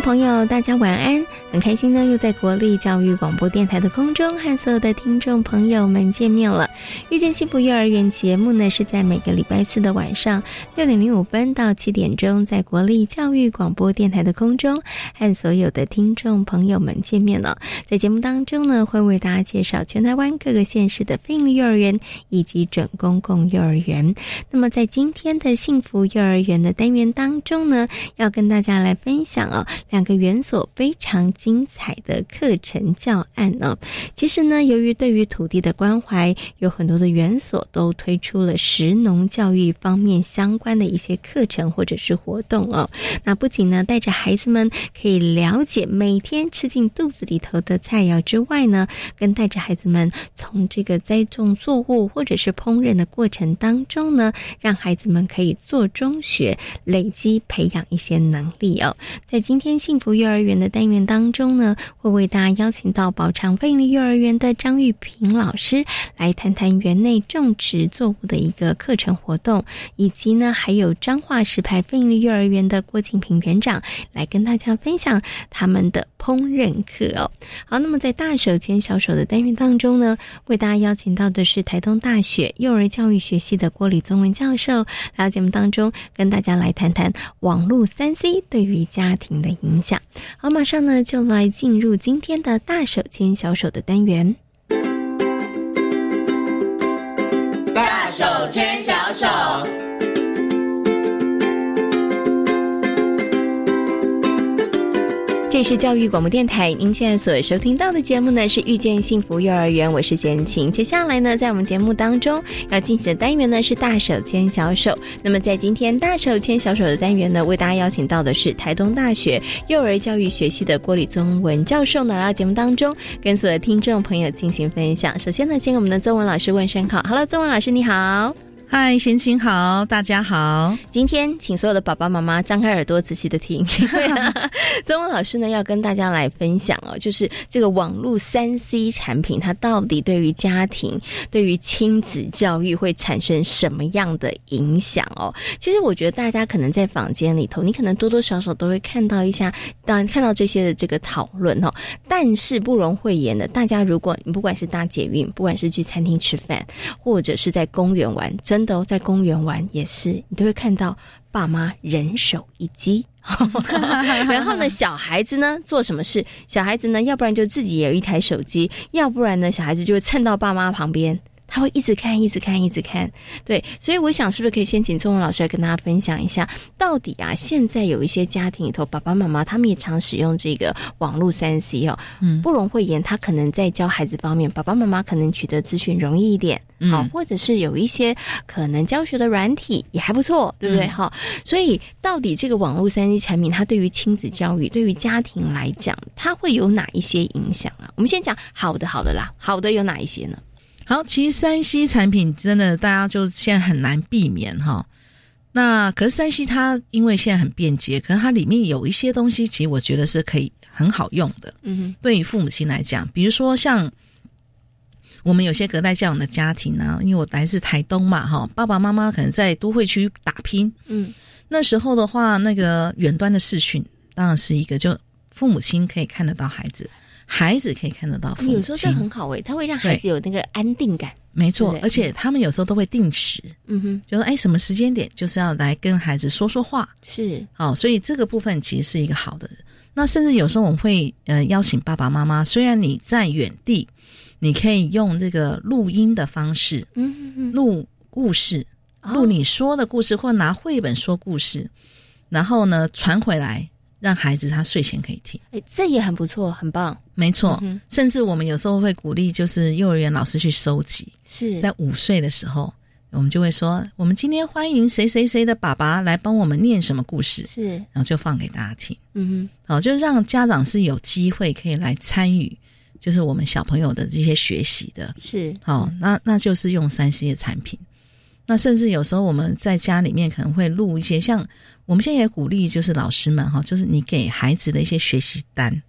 朋友，大家晚安！很开心呢，又在国立教育广播电台的空中和所有的听众朋友们见面了。遇见幸福幼儿园节目呢，是在每个礼拜四的晚上六点零五分到七点钟，在国立教育广播电台的空中和所有的听众朋友们见面了。在节目当中呢，会为大家介绍全台湾各个县市的非营利幼儿园以及准公共幼儿园。那么在今天的幸福幼儿园的单元当中呢，要跟大家来分享哦。两个园所非常精彩的课程教案呢。其实呢，由于对于土地的关怀，有很多的园所都推出了食农教育方面相关的一些课程或者是活动哦。那不仅呢，带着孩子们可以了解每天吃进肚子里头的菜肴之外呢，跟带着孩子们从这个栽种作物或者是烹饪的过程当中呢，让孩子们可以做中学，累积培养一些能力哦。在今天。幸福幼儿园的单元当中呢，会为大家邀请到宝昌飞利幼儿园的张玉平老师来谈谈园内种植作物的一个课程活动，以及呢，还有彰化石牌飞利幼儿园的郭敬平园长来跟大家分享他们的烹饪课哦。好，那么在大手牵小手的单元当中呢，为大家邀请到的是台东大学幼儿教育学系的郭李宗文教授，来到节目当中跟大家来谈谈网络三 C 对于家庭的。影响好，马上呢就来进入今天的大手牵小手的单元。是教育广播电台，您现在所收听到的节目呢是遇见幸福幼儿园，我是贤琴。接下来呢，在我们节目当中要进行的单元呢是大手牵小手。那么在今天大手牵小手的单元呢，为大家邀请到的是台东大学幼儿教育学系的郭礼宗文教授呢来到节目当中，跟所有听众朋友进行分享。首先呢，先给我们的宗文老师问声好，Hello，中文老师你好。嗨，贤琴好，大家好。今天请所有的爸爸妈妈张开耳朵，仔细的听。曾文老师呢要跟大家来分享哦，就是这个网络三 C 产品，它到底对于家庭、对于亲子教育会产生什么样的影响哦？其实我觉得大家可能在房间里头，你可能多多少少都会看到一下，当然看到这些的这个讨论哦。但是不容讳言的，大家如果你不管是搭捷运，不管是去餐厅吃饭，或者是在公园玩，真都在公园玩，也是你都会看到爸妈人手一机，然后呢，小孩子呢做什么事？小孩子呢，要不然就自己也有一台手机，要不然呢，小孩子就会蹭到爸妈旁边。他会一直看，一直看，一直看，对，所以我想，是不是可以先请聪文老师来跟大家分享一下，到底啊，现在有一些家庭里头，爸爸妈妈他们也常使用这个网络三 C 哦，嗯，不容讳言，他可能在教孩子方面，爸爸妈妈可能取得资讯容易一点，好，或者是有一些可能教学的软体也还不错，对不对？哈，所以到底这个网络三 C 产品，它对于亲子教育，对于家庭来讲，它会有哪一些影响啊？我们先讲好的，好的啦，好的有哪一些呢？好，其实三 C 产品真的大家就现在很难避免哈。那可是三 C 它因为现在很便捷，可是它里面有一些东西，其实我觉得是可以很好用的。嗯哼，对于父母亲来讲，比如说像我们有些隔代教养的家庭呢，因为我来自台东嘛哈，爸爸妈妈可能在都会区打拼。嗯，那时候的话，那个远端的视讯当然是一个，就父母亲可以看得到孩子。孩子可以看得到父母有时候这很好诶，他会让孩子有那个安定感。没错，而且他们有时候都会定时，嗯哼，就说哎，什么时间点就是要来跟孩子说说话，是哦，所以这个部分其实是一个好的。那甚至有时候我们会呃邀请爸爸妈妈，虽然你在远地，你可以用这个录音的方式，嗯嗯，录故事，录你说的故事，或拿绘本说故事，然后呢传回来。让孩子他睡前可以听。哎，这也很不错，很棒。没错，甚至我们有时候会鼓励，就是幼儿园老师去收集。是在五岁的时候，我们就会说，我们今天欢迎谁谁谁的爸爸来帮我们念什么故事，是，然后就放给大家听。嗯哼，好，就让家长是有机会可以来参与，就是我们小朋友的这些学习的。是，好，那那就是用三 C 的产品。那甚至有时候我们在家里面可能会录一些，像我们现在也鼓励，就是老师们哈，就是你给孩子的一些学习单，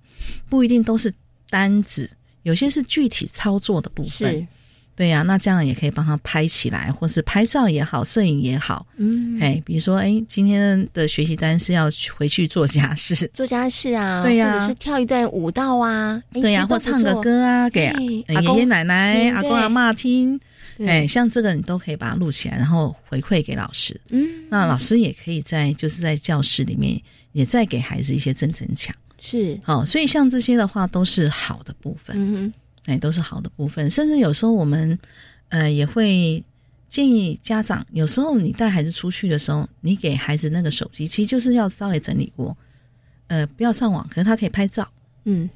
不一定都是单子，有些是具体操作的部分。对呀，那这样也可以帮他拍起来，或是拍照也好，摄影也好。嗯，哎，比如说，哎，今天的学习单是要回去做家事，做家事啊，对呀，或者是跳一段舞蹈啊，对呀，或唱个歌啊，给爷爷奶奶、阿公阿妈听。哎，像这个你都可以把它录起来，然后回馈给老师。嗯，那老师也可以在就是在教室里面也再给孩子一些正增强。是，好，所以像这些的话都是好的部分。嗯哼。哎，都是好的部分，甚至有时候我们，呃，也会建议家长，有时候你带孩子出去的时候，你给孩子那个手机，其实就是要稍微整理过，呃，不要上网，可是他可以拍照，嗯，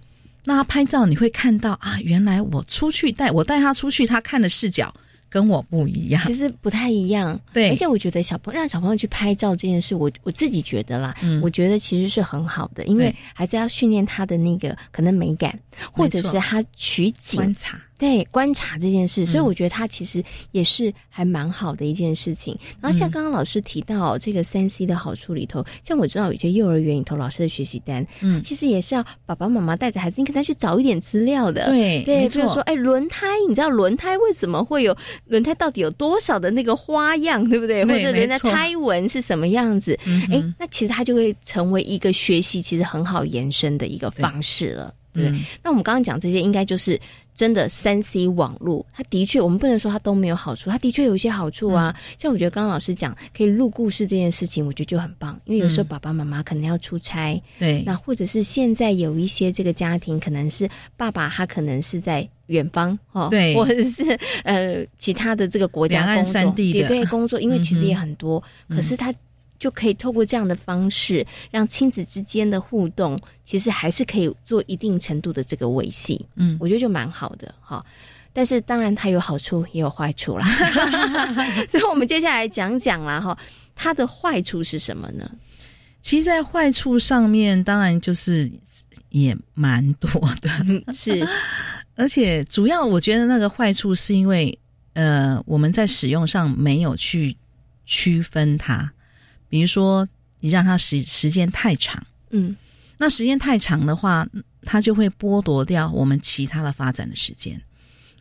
那他拍照你会看到啊，原来我出去带我带他出去，他看的视角。跟我不一样，其实不太一样。对，而且我觉得小朋让小朋友去拍照这件事，我我自己觉得啦，嗯，我觉得其实是很好的，因为孩子要训练他的那个可能美感，或者是他取景。观察。对观察这件事，所以我觉得它其实也是还蛮好的一件事情。然后像刚刚老师提到这个三 C 的好处里头，像我知道有些幼儿园里头老师的学习单，嗯，其实也是要爸爸妈妈带着孩子，你可能去找一点资料的。对，对，比如说，哎，轮胎，你知道轮胎为什么会有轮胎？到底有多少的那个花样，对不对？或者轮胎胎纹是什么样子？哎，那其实它就会成为一个学习其实很好延伸的一个方式了。对，那我们刚刚讲这些，应该就是真的三 C 网络，它的确，我们不能说它都没有好处，它的确有一些好处啊。像我觉得刚刚老师讲可以录故事这件事情，我觉得就很棒，因为有时候爸爸妈妈可能要出差，对，那或者是现在有一些这个家庭，可能是爸爸他可能是在远方哦，对，或者是呃其他的这个国家工作，对对工作，因为其实也很多，可是他。就可以透过这样的方式，让亲子之间的互动，其实还是可以做一定程度的这个维系。嗯，我觉得就蛮好的哈。但是当然它有好处也有坏处啦，所以我们接下来讲讲啦哈，它的坏处是什么呢？其实，在坏处上面，当然就是也蛮多的，是。而且主要我觉得那个坏处是因为，呃，我们在使用上没有去区分它。比如说，你让他时时间太长，嗯，那时间太长的话，他就会剥夺掉我们其他的发展的时间。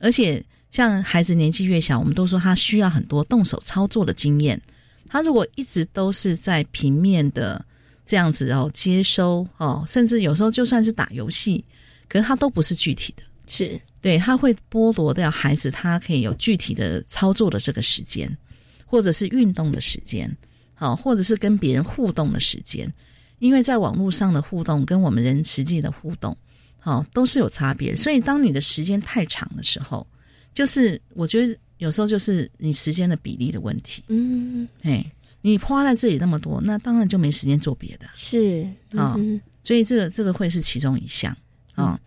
而且，像孩子年纪越小，我们都说他需要很多动手操作的经验。他如果一直都是在平面的这样子哦接收哦，甚至有时候就算是打游戏，可是他都不是具体的，是对他会剥夺掉孩子他可以有具体的操作的这个时间，或者是运动的时间。好，或者是跟别人互动的时间，因为在网络上的互动跟我们人实际的互动，好都是有差别。所以当你的时间太长的时候，就是我觉得有时候就是你时间的比例的问题。嗯，哎，你花在这里那么多，那当然就没时间做别的。是啊，所以这个这个会是其中一项啊。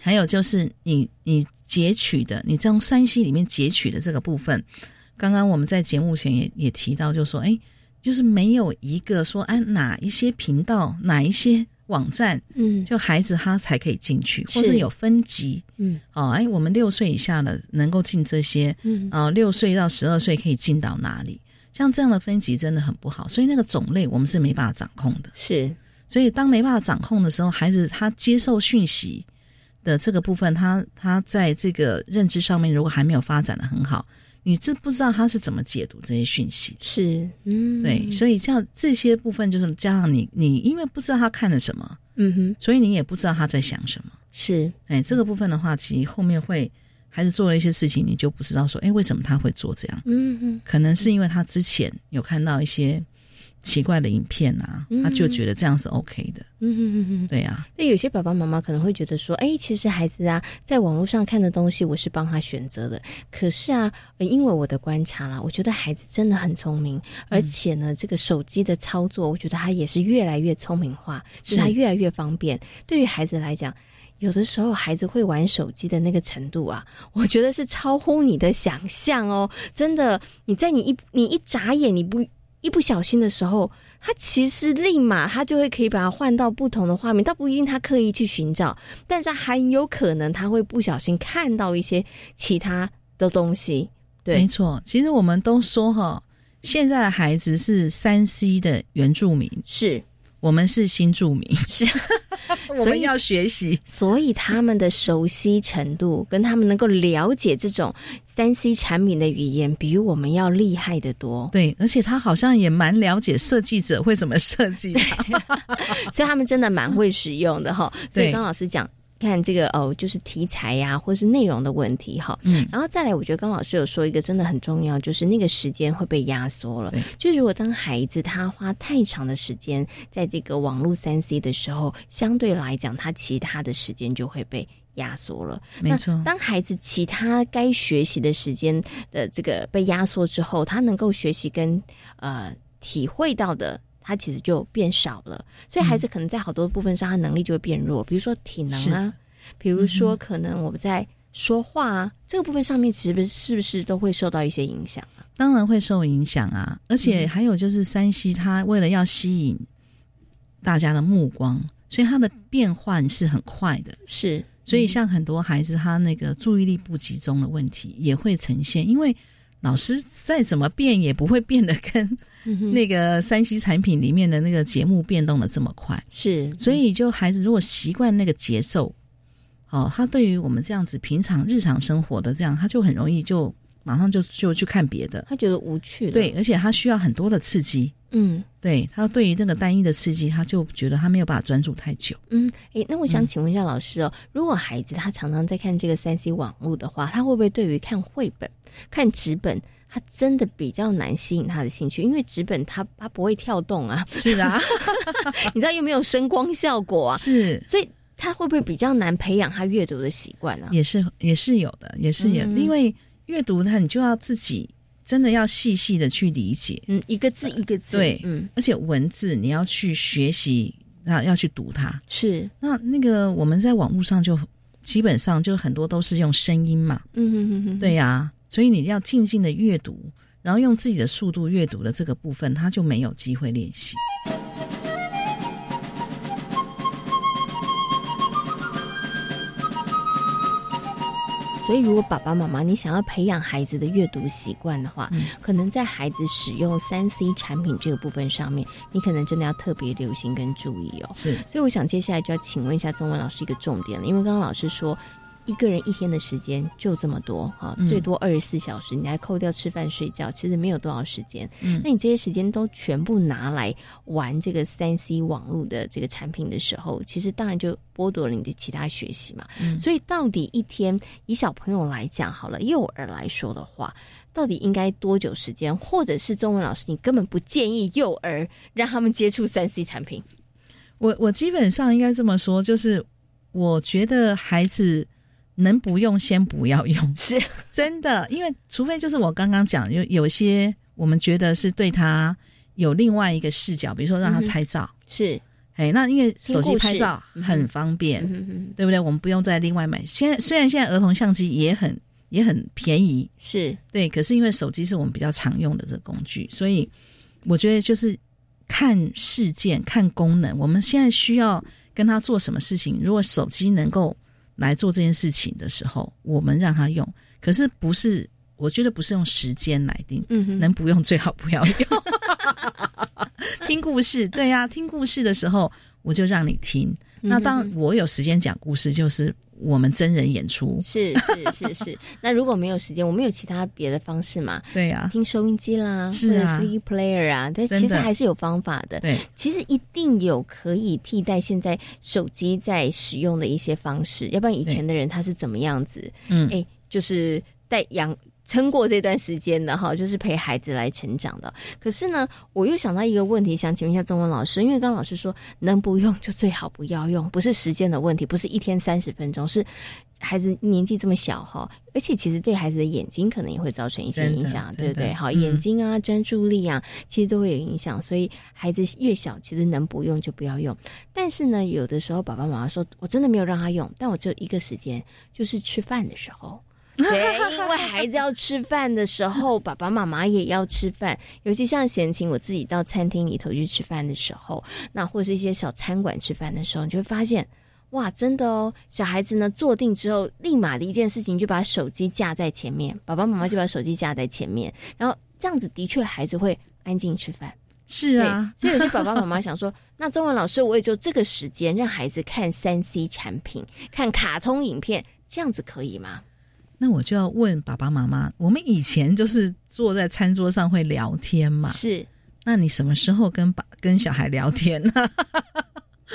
还有就是你你截取的，你从山西里面截取的这个部分。刚刚我们在节目前也也提到，就说，哎，就是没有一个说，哎，哪一些频道、哪一些网站，嗯，就孩子他才可以进去，或者有分级，嗯，哦，哎，我们六岁以下的能够进这些，嗯，啊，六岁到十二岁可以进到哪里？像这样的分级真的很不好，所以那个种类我们是没办法掌控的。是，所以当没办法掌控的时候，孩子他接受讯息的这个部分，他他在这个认知上面如果还没有发展的很好。你知不知道他是怎么解读这些讯息？是，嗯，对，所以像这些部分，就是加上你，你因为不知道他看了什么，嗯哼，所以你也不知道他在想什么。是，哎，这个部分的话，其实后面会孩子做了一些事情，你就不知道说，哎，为什么他会做这样？嗯哼，可能是因为他之前有看到一些奇怪的影片啊，他就觉得这样是 OK 的。嗯嗯嗯嗯，对呀。那有些爸爸妈妈可能会觉得说，哎，其实孩子啊，在网络上看的东西，我是帮他选择的。可是啊，因为我的观察啦，我觉得孩子真的很聪明，而且呢，这个手机的操作，我觉得他也是越来越聪明化，是他越来越方便。对于孩子来讲，有的时候孩子会玩手机的那个程度啊，我觉得是超乎你的想象哦。真的，你在你一你一眨眼，你不。一不小心的时候，他其实立马他就会可以把它换到不同的画面，倒不一定他刻意去寻找，但是很有可能他会不小心看到一些其他的东西。对，没错。其实我们都说哈，现在的孩子是三 C 的原住民，是我们是新住民，是。我们要学习，所以他们的熟悉程度跟他们能够了解这种三 C 产品的语言，比我们要厉害的多。对，而且他好像也蛮了解设计者会怎么设计，所以他们真的蛮会使用的哈。所以刚老师讲。看这个哦，就是题材呀，或是内容的问题哈。嗯，然后再来，我觉得刚老师有说一个真的很重要，就是那个时间会被压缩了。就如果当孩子他花太长的时间在这个网络三 C 的时候，相对来讲，他其他的时间就会被压缩了。没错，当孩子其他该学习的时间的这个被压缩之后，他能够学习跟呃体会到的。他其实就变少了，所以孩子可能在好多部分上，他能力就会变弱。比如说体能啊，比如说可能我们在说话啊这个部分上面，是不是是不是都会受到一些影响啊？当然会受影响啊！而且还有就是山西，他为了要吸引大家的目光，所以他的变换是很快的。是，所以像很多孩子，他那个注意力不集中的问题也会呈现，因为老师再怎么变，也不会变得跟。那个山西产品里面的那个节目变动的这么快，是，所以就孩子如果习惯那个节奏，哦，他对于我们这样子平常日常生活的这样，他就很容易就马上就就去看别的，他觉得无趣，对，而且他需要很多的刺激，嗯，对他对于这个单一的刺激，他就觉得他没有办法专注太久，嗯，诶，那我想请问一下老师哦，如果孩子他常常在看这个三 C 网络的话，他会不会对于看绘本、看纸本？他真的比较难吸引他的兴趣，因为纸本它它不会跳动啊，是啊，你知道又没有声光效果啊，是，所以他会不会比较难培养他阅读的习惯呢？也是也是有的，也是有，因为阅读它你就要自己真的要细细的去理解，嗯，一个字一个字，对，嗯，而且文字你要去学习，啊，要去读它，是，那那个我们在网络上就基本上就很多都是用声音嘛，嗯哼哼哼，对呀。所以你要静静的阅读，然后用自己的速度阅读的这个部分，他就没有机会练习。所以，如果爸爸妈妈你想要培养孩子的阅读习惯的话，可能在孩子使用三 C 产品这个部分上面，你可能真的要特别留心跟注意哦。是，所以我想接下来就要请问一下中文老师一个重点了，因为刚刚老师说。一个人一天的时间就这么多哈，最多二十四小时，你还扣掉吃饭睡觉，其实没有多少时间。嗯，那你这些时间都全部拿来玩这个三 C 网络的这个产品的时候，其实当然就剥夺了你的其他学习嘛。嗯，所以到底一天以小朋友来讲好了，幼儿来说的话，到底应该多久时间？或者是中文老师，你根本不建议幼儿让他们接触三 C 产品？我我基本上应该这么说，就是我觉得孩子。能不用先不要用，是 真的，因为除非就是我刚刚讲，有有些我们觉得是对他有另外一个视角，比如说让他拍照，是，哎，那因为手机拍照很方便，对不对？我们不用再另外买。现在虽然现在儿童相机也很也很便宜，是对，可是因为手机是我们比较常用的这个工具，所以我觉得就是看事件、看功能。我们现在需要跟他做什么事情？如果手机能够。来做这件事情的时候，我们让他用，可是不是，我觉得不是用时间来定，嗯，能不用最好不要用。听故事，对呀，听故事的时候我就让你听。那当我有时间讲故事，就是。我们真人演出是是是是，那如果没有时间，我们有其他别的方式嘛？对呀，听收音机啦，或者 CD player 啊，但其实还是有方法的。对，其实一定有可以替代现在手机在使用的一些方式，要不然以前的人他是怎么样子？嗯，哎，就是带养。撑过这段时间的哈，就是陪孩子来成长的。可是呢，我又想到一个问题，想请问一下中文老师，因为刚刚老师说能不用就最好不要用，不是时间的问题，不是一天三十分钟，是孩子年纪这么小哈，而且其实对孩子的眼睛可能也会造成一些影响，对不对？好，眼睛啊，专注力啊，其实都会有影响。所以孩子越小，其实能不用就不要用。但是呢，有的时候爸爸妈妈说我真的没有让他用，但我只有一个时间，就是吃饭的时候。对，因为孩子要吃饭的时候，爸爸妈妈也要吃饭。尤其像闲情，我自己到餐厅里头去吃饭的时候，那或者是一些小餐馆吃饭的时候，你就会发现，哇，真的哦，小孩子呢坐定之后，立马的一件事情就把手机架在前面，爸爸妈妈就把手机架在前面，然后这样子的确孩子会安静吃饭。是啊，所以有些爸爸妈妈想说，那中文老师我也就这个时间让孩子看三 C 产品，看卡通影片，这样子可以吗？那我就要问爸爸妈妈，我们以前就是坐在餐桌上会聊天嘛？是。那你什么时候跟爸跟小孩聊天呢？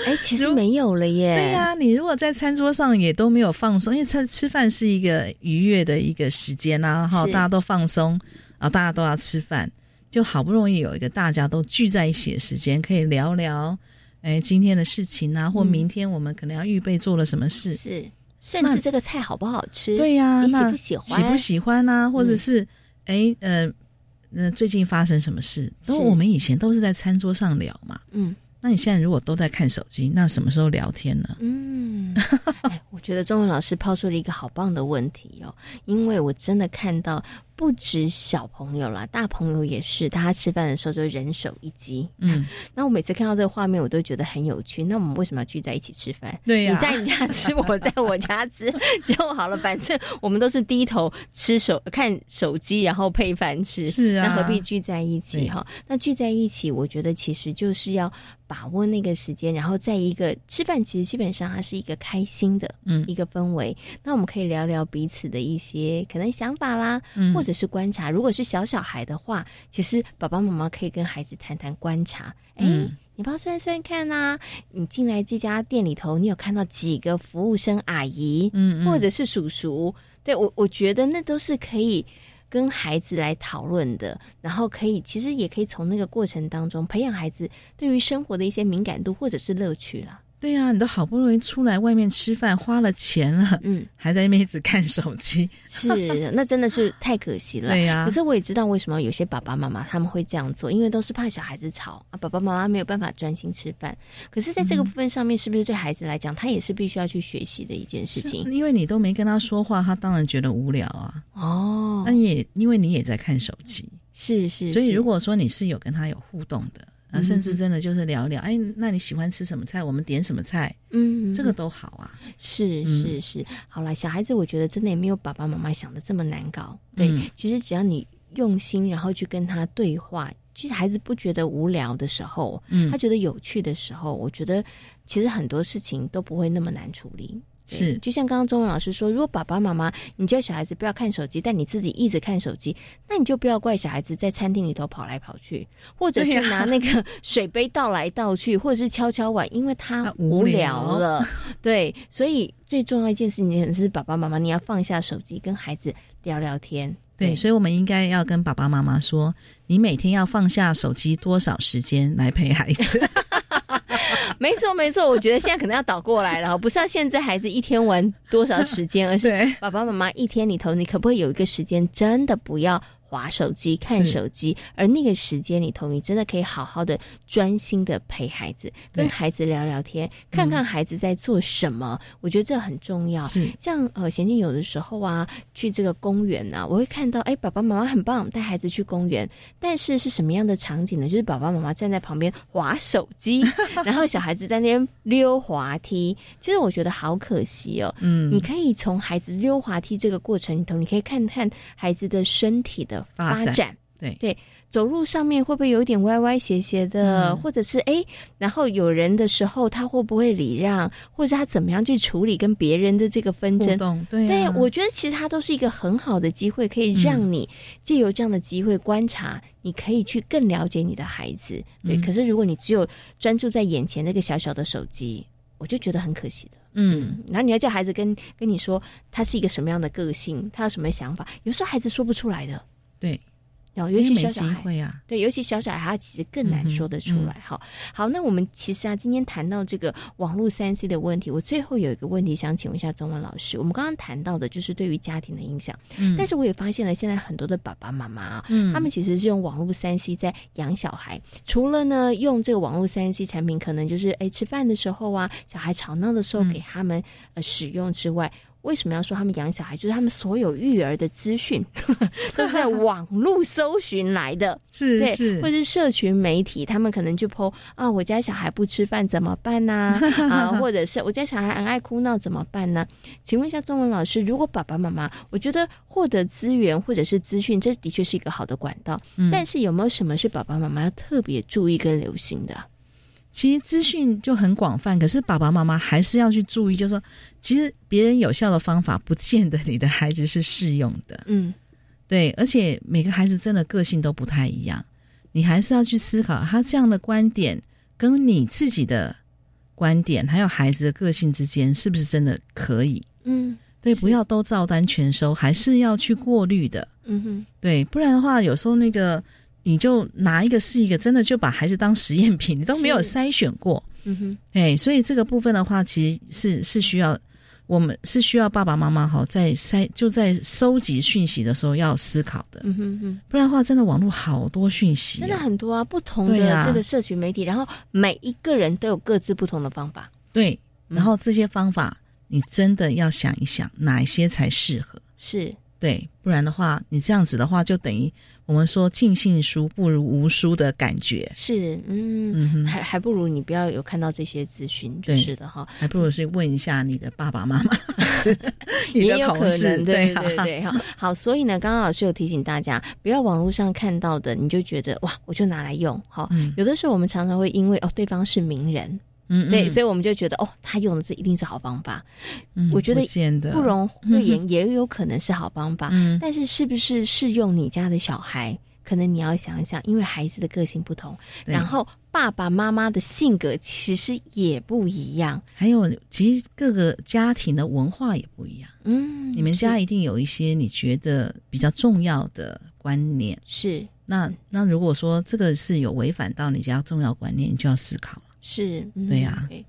哎，其实没有了耶。对呀，你如果在餐桌上也都没有放松，因为餐吃饭是一个愉悦的一个时间啊，哈，大家都放松，然后大家都要吃饭，就好不容易有一个大家都聚在一起的时间，可以聊聊，哎，今天的事情啊，或明天我们可能要预备做了什么事。是。甚至这个菜好不好吃？对呀，你喜不喜欢？喜不喜欢呢？或者是，哎，呃，那最近发生什么事？都我们以前都是在餐桌上聊嘛。嗯，那你现在如果都在看手机，那什么时候聊天呢？嗯，我觉得中文老师抛出了一个好棒的问题哦，因为我真的看到。不止小朋友啦，大朋友也是。大家吃饭的时候就人手一机。嗯，那我每次看到这个画面，我都觉得很有趣。那我们为什么要聚在一起吃饭？对呀，你在你家吃，我在我家吃就好了。反正我们都是低头吃手看手机，然后配饭吃。是啊，那何必聚在一起哈？那聚在一起，我觉得其实就是要把握那个时间，然后在一个吃饭，其实基本上它是一个开心的，嗯，一个氛围。那我们可以聊聊彼此的一些可能想法啦，嗯或者。是观察，如果是小小孩的话，其实爸爸妈妈可以跟孩子谈谈观察。哎，你帮算算看呐，你进来这家店里头，你有看到几个服务生阿姨，嗯，或者是叔叔？对我，我觉得那都是可以跟孩子来讨论的，然后可以，其实也可以从那个过程当中培养孩子对于生活的一些敏感度或者是乐趣了。对呀，你都好不容易出来外面吃饭，花了钱了，嗯，还在那边一直看手机，是，那真的是太可惜了。对呀，可是我也知道为什么有些爸爸妈妈他们会这样做，因为都是怕小孩子吵啊，爸爸妈妈没有办法专心吃饭。可是，在这个部分上面，是不是对孩子来讲，他也是必须要去学习的一件事情？因为你都没跟他说话，他当然觉得无聊啊。哦，那也因为你也在看手机，是是，所以如果说你是有跟他有互动的。啊，甚至真的就是聊聊，哎，那你喜欢吃什么菜？我们点什么菜？嗯，这个都好啊。是是是，好了，小孩子我觉得真的也没有爸爸妈妈想的这么难搞。对，其实只要你用心，然后去跟他对话，其实孩子不觉得无聊的时候，嗯，他觉得有趣的时候，我觉得其实很多事情都不会那么难处理。是，就像刚刚中文老师说，如果爸爸妈妈你叫小孩子不要看手机，但你自己一直看手机，那你就不要怪小孩子在餐厅里头跑来跑去，或者是拿那个 水杯倒来倒去，或者是敲敲碗，因为他无聊了。对，所以最重要一件事情是爸爸妈妈你要放下手机，跟孩子聊聊天。对，所以我们应该要跟爸爸妈妈说，你每天要放下手机多少时间来陪孩子。没错，没错，我觉得现在可能要倒过来了，不是要限制孩子一天玩多少时间，而是爸爸妈妈一天里头，你可不可以有一个时间，真的不要。划手机、看手机，而那个时间里头，你真的可以好好的、专心的陪孩子，跟孩子聊聊天，看看孩子在做什么。我觉得这很重要。像呃，贤静有的时候啊，去这个公园啊，我会看到，哎，爸爸妈妈很棒，带孩子去公园，但是是什么样的场景呢？就是爸爸妈妈站在旁边划手机，然后小孩子在那边溜滑梯。其实我觉得好可惜哦。嗯，你可以从孩子溜滑梯这个过程里头，你可以看看孩子的身体的。发展对对，走路上面会不会有一点歪歪斜斜的，或者是哎，然后有人的时候他会不会礼让，或者他怎么样去处理跟别人的这个纷争？对，对我觉得其实它都是一个很好的机会，可以让你借由这样的机会观察，你可以去更了解你的孩子。对，可是如果你只有专注在眼前那个小小的手机。我就觉得很可惜的。嗯，然后你要叫孩子跟跟你说他是一个什么样的个性，他有什么想法，有时候孩子说不出来的。对。然后，尤其小小孩啊，对，尤其小小孩，他其实更难说得出来。哈，好，那我们其实啊，今天谈到这个网络三 C 的问题，我最后有一个问题想请问一下中文老师。我们刚刚谈到的就是对于家庭的影响，嗯，但是我也发现了，现在很多的爸爸妈妈啊，嗯，他们其实是用网络三 C 在养小孩，除了呢用这个网络三 C 产品，可能就是哎吃饭的时候啊，小孩吵闹的时候给他们呃使用之外。为什么要说他们养小孩？就是他们所有育儿的资讯 都是在网络搜寻来的，是对，或者是社群媒体，他们可能就 po 啊，我家小孩不吃饭怎么办呢？啊，或者是我家小孩很爱哭闹怎么办呢？请问一下中文老师，如果爸爸妈妈，我觉得获得资源或者是资讯，这的确是一个好的管道，但是有没有什么是爸爸妈妈要特别注意跟留心的？其实资讯就很广泛，可是爸爸妈妈还是要去注意，就是说，其实别人有效的方法，不见得你的孩子是适用的。嗯，对，而且每个孩子真的个性都不太一样，你还是要去思考他这样的观点跟你自己的观点，还有孩子的个性之间是不是真的可以？嗯，对，不要都照单全收，还是要去过滤的。嗯哼，对，不然的话，有时候那个。你就拿一个是一个，真的就把孩子当实验品，你都没有筛选过，嗯哼，哎，所以这个部分的话，其实是是需要我们是需要爸爸妈妈哈，在筛就在收集讯息的时候要思考的，嗯哼哼，不然的话，真的网络好多讯息，真的很多啊，不同的这个社群媒体，然后每一个人都有各自不同的方法，对，然后这些方法你真的要想一想，哪一些才适合，是。对，不然的话，你这样子的话，就等于我们说尽信书不如无书的感觉。是，嗯，还还不如你不要有看到这些资讯，就是的哈。还不如是问一下你的爸爸妈妈，是也有可能，对对对，哈。好，所以呢，刚刚老师有提醒大家，不要网络上看到的，你就觉得哇，我就拿来用。好，有的时候我们常常会因为哦，对方是名人。嗯，对，所以我们就觉得哦，他用的这一定是好方法。嗯，我觉得不容讳言，也有可能是好方法。嗯，但是是不是适用你家的小孩，可能你要想一想，因为孩子的个性不同，然后爸爸妈妈的性格其实也不一样，还有其实各个家庭的文化也不一样。嗯，你们家一定有一些你觉得比较重要的观念。是，那那如果说这个是有违反到你家重要观念，你就要思考。是，对呀。哎，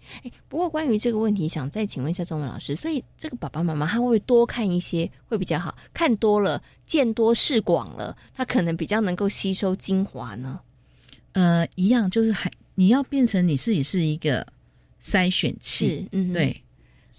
不过关于这个问题，想再请问一下中文老师，所以这个爸爸妈妈他会多看一些会比较好，看多了，见多识广了，他可能比较能够吸收精华呢。呃，一样，就是还你要变成你自己是一个筛选器，嗯，对。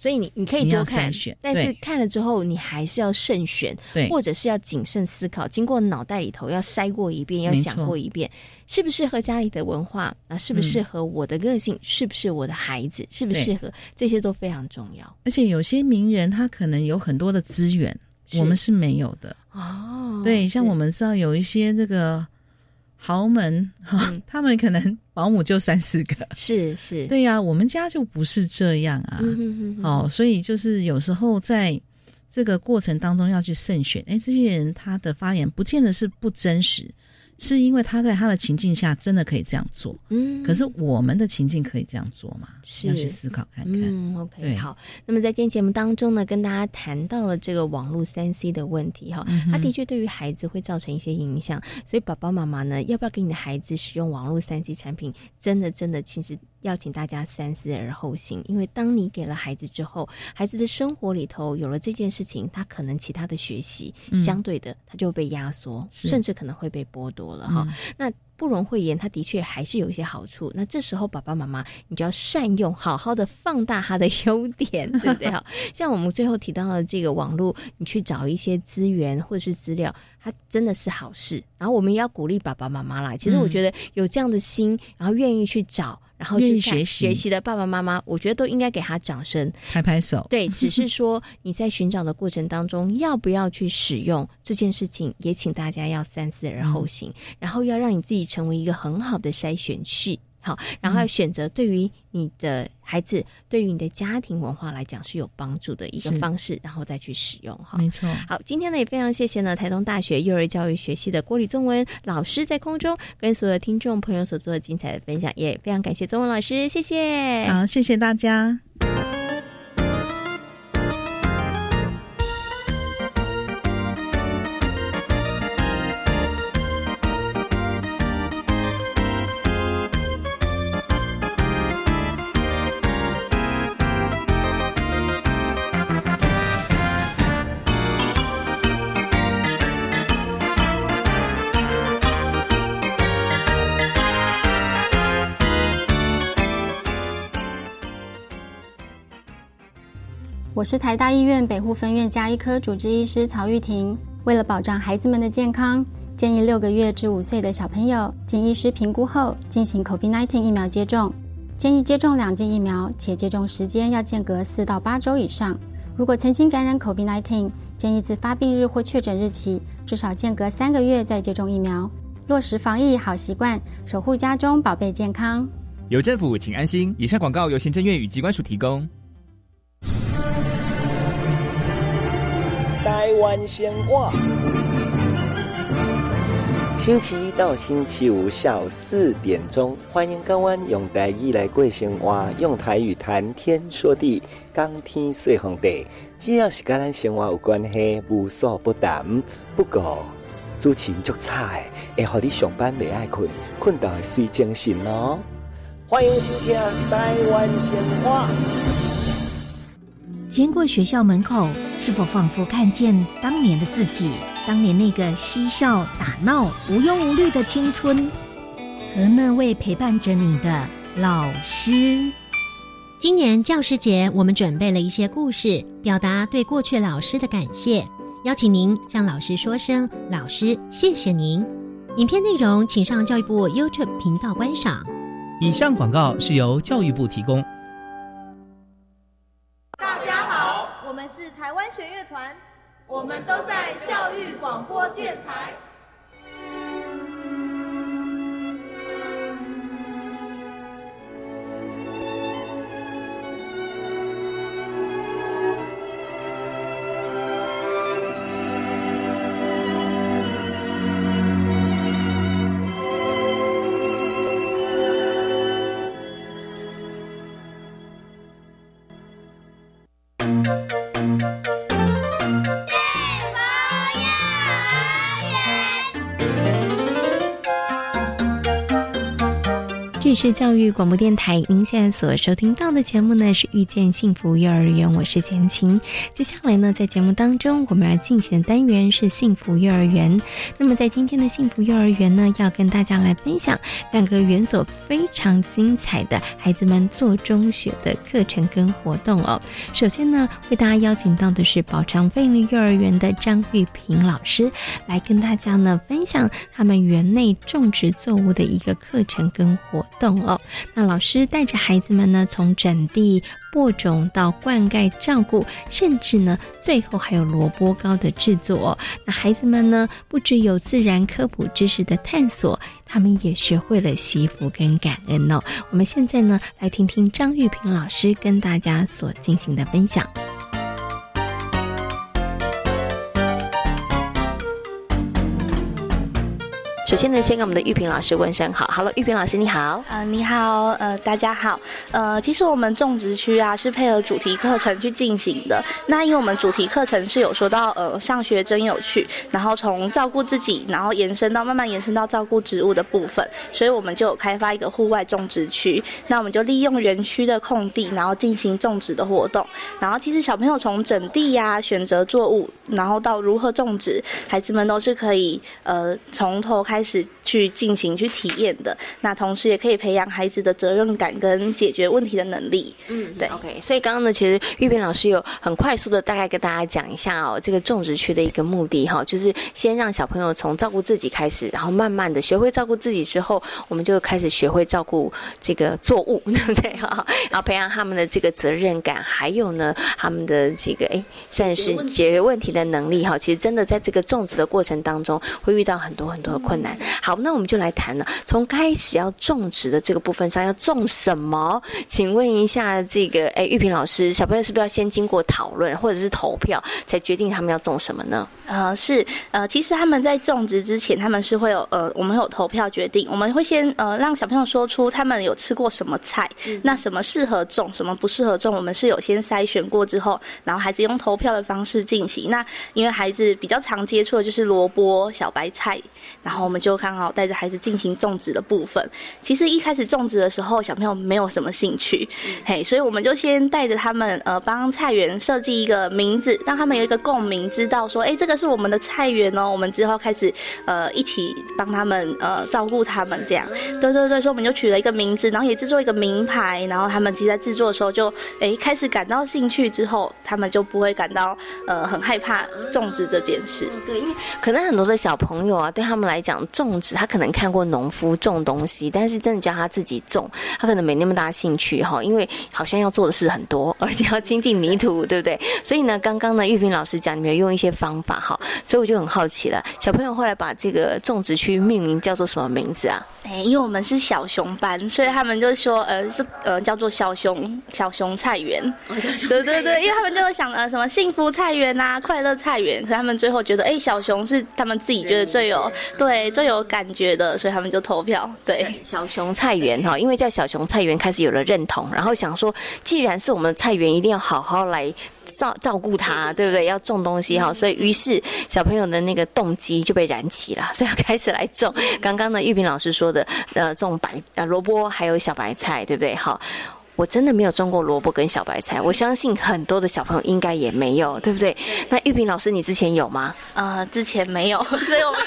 所以你你可以多看，但是看了之后你还是要慎选，对，或者是要谨慎思考，经过脑袋里头要筛过一遍，要想过一遍，适不适合家里的文化啊？适不适合我的个性？适不适合我的孩子？适不适合？这些都非常重要。而且有些名人他可能有很多的资源，我们是没有的哦。对，像我们知道有一些这个。豪门哈，他们可能保姆就三四个，是是，对呀，我们家就不是这样啊。哦，所以就是有时候在这个过程当中要去慎选，哎，这些人他的发言不见得是不真实。是因为他在他的情境下真的可以这样做，嗯，可是我们的情境可以这样做吗？是要去思考看看。嗯，OK，好。那么在今天节目当中呢，跟大家谈到了这个网络三 C 的问题哈，它的确对于孩子会造成一些影响，所以爸爸妈妈呢，要不要给你的孩子使用网络三 C 产品？真的，真的，其实。要请大家三思而后行，因为当你给了孩子之后，孩子的生活里头有了这件事情，他可能其他的学习相对的他就被压缩，甚至可能会被剥夺了哈。那不容讳言，他的确还是有一些好处。那这时候爸爸妈妈，你就要善用，好好的放大他的优点，对不对？哈，像我们最后提到的这个网络，你去找一些资源或者是资料，它真的是好事。然后我们也要鼓励爸爸妈妈啦。其实我觉得有这样的心，然后愿意去找。然后去学习学习的爸爸妈妈，我觉得都应该给他掌声，拍拍手。对，只是说你在寻找的过程当中，要不要去使用这件事情，也请大家要三思而后行，然后要让你自己成为一个很好的筛选器。好，然后要选择对于你的孩子，对于你的家庭文化来讲是有帮助的一个方式，然后再去使用。哈，没错。好，今天呢也非常谢谢呢台东大学幼儿教育学系的郭李宗文老师在空中跟所有听众朋友所做的精彩的分享，也非常感谢宗文老师，谢谢。好，谢谢大家。我是台大医院北护分院加医科主治医师曹玉婷。为了保障孩子们的健康，建议六个月至五岁的小朋友经医师评估后进行 COVID-19 疫苗接种。建议接种两剂疫苗，且接种时间要间隔四到八周以上。如果曾经感染 COVID-19，建议自发病日或确诊日起至少间隔三个月再接种疫苗。落实防疫好习惯，守护家中宝贝健康。有政府，请安心。以上广告由行政院与机关署提供。台湾鲜话，星期一到星期五下午四点钟，欢迎各位用台语来过生活，用台语谈天说地，讲天说地。只要是跟咱生活有关系，无所不谈。不过。主持足菜，会好你上班未爱困，困到会睡精神哦。欢迎收听《台湾鲜话》。经过学校门口，是否仿佛看见当年的自己？当年那个嬉笑打闹、无忧无虑的青春，和那位陪伴着你的老师。今年教师节，我们准备了一些故事，表达对过去老师的感谢。邀请您向老师说声“老师，谢谢您”。影片内容请上教育部 YouTube 频道观赏。以上广告是由教育部提供。台湾弦乐团，我们都在教育广播电台。是教育广播电台，您现在所收听到的节目呢是遇见幸福幼儿园，我是简晴。接下来呢，在节目当中我们要进行的单元是幸福幼儿园。那么在今天的幸福幼儿园呢，要跟大家来分享两个园所非常精彩的孩子们做中学的课程跟活动哦。首先呢，为大家邀请到的是宝昌费力幼儿园的张玉平老师，来跟大家呢分享他们园内种植作物的一个课程跟活动。哦，那老师带着孩子们呢，从整地、播种到灌溉、照顾，甚至呢，最后还有萝卜糕的制作。那孩子们呢，不只有自然科普知识的探索，他们也学会了惜福跟感恩哦。我们现在呢，来听听张玉平老师跟大家所进行的分享。首先呢，先跟我们的玉萍老师问声好。好了玉萍老师你好。呃，你好，呃，大家好。呃，其实我们种植区啊是配合主题课程去进行的。那因为我们主题课程是有说到，呃，上学真有趣，然后从照顾自己，然后延伸到慢慢延伸到照顾植物的部分，所以我们就有开发一个户外种植区。那我们就利用园区的空地，然后进行种植的活动。然后其实小朋友从整地呀、选择作物，然后到如何种植，孩子们都是可以呃从头开。开始去进行去体验的，那同时也可以培养孩子的责任感跟解决问题的能力。嗯，对。OK，所以刚刚呢，其实玉萍老师有很快速的大概跟大家讲一下哦，这个种植区的一个目的哈，就是先让小朋友从照顾自己开始，然后慢慢的学会照顾自己之后，我们就开始学会照顾这个作物，对不对哈？然后培养他们的这个责任感，还有呢，他们的这个哎，算是解决问题的能力哈。其实真的在这个种植的过程当中，会遇到很多很多的困难。好，那我们就来谈了。从开始要种植的这个部分上，要种什么？请问一下，这个哎，玉萍老师，小朋友是不是要先经过讨论或者是投票，才决定他们要种什么呢？呃，是呃，其实他们在种植之前，他们是会有呃，我们有投票决定。我们会先呃，让小朋友说出他们有吃过什么菜，那什么适合种，什么不适合种，我们是有先筛选过之后，然后孩子用投票的方式进行。那因为孩子比较常接触的就是萝卜、小白菜，然后。们就刚好带着孩子进行种植的部分。其实一开始种植的时候，小朋友没有什么兴趣，嘿，所以我们就先带着他们，呃，帮菜园设计一个名字，让他们有一个共鸣，知道说，哎，这个是我们的菜园哦。我们之后开始，呃，一起帮他们，呃，照顾他们这样。对对对，所以我们就取了一个名字，然后也制作一个名牌，然后他们其实在制作的时候就，哎，开始感到兴趣之后，他们就不会感到，呃，很害怕种植这件事。对，因为可能很多的小朋友啊，对他们来讲，种植他可能看过农夫种东西，但是真的叫他自己种，他可能没那么大兴趣哈，因为好像要做的事很多，而且要亲近泥土，对不对？所以呢，刚刚呢，玉萍老师讲，你们用一些方法哈，所以我就很好奇了，小朋友后来把这个种植区命名叫做什么名字啊？哎，因为我们是小熊班，所以他们就说，呃，是呃叫做小熊小熊菜园。对对对，因为他们就会想呃什么幸福菜园啊，快乐菜园，可他们最后觉得，哎，小熊是他们自己觉得最有对最有感觉的，所以他们就投票。对，小熊菜园哈，因为叫小熊菜园开始有了认同，然后想说，既然是我们的菜园，一定要好好来照照顾它，对不对？要种东西哈，所以于是小朋友的那个动机就被燃起了，所以要开始来种。刚刚呢，玉萍老师说的，呃，种白呃萝卜还有小白菜，对不对？好。我真的没有种过萝卜跟小白菜，我相信很多的小朋友应该也没有，对不对？那玉萍老师，你之前有吗？呃，之前没有，所以我们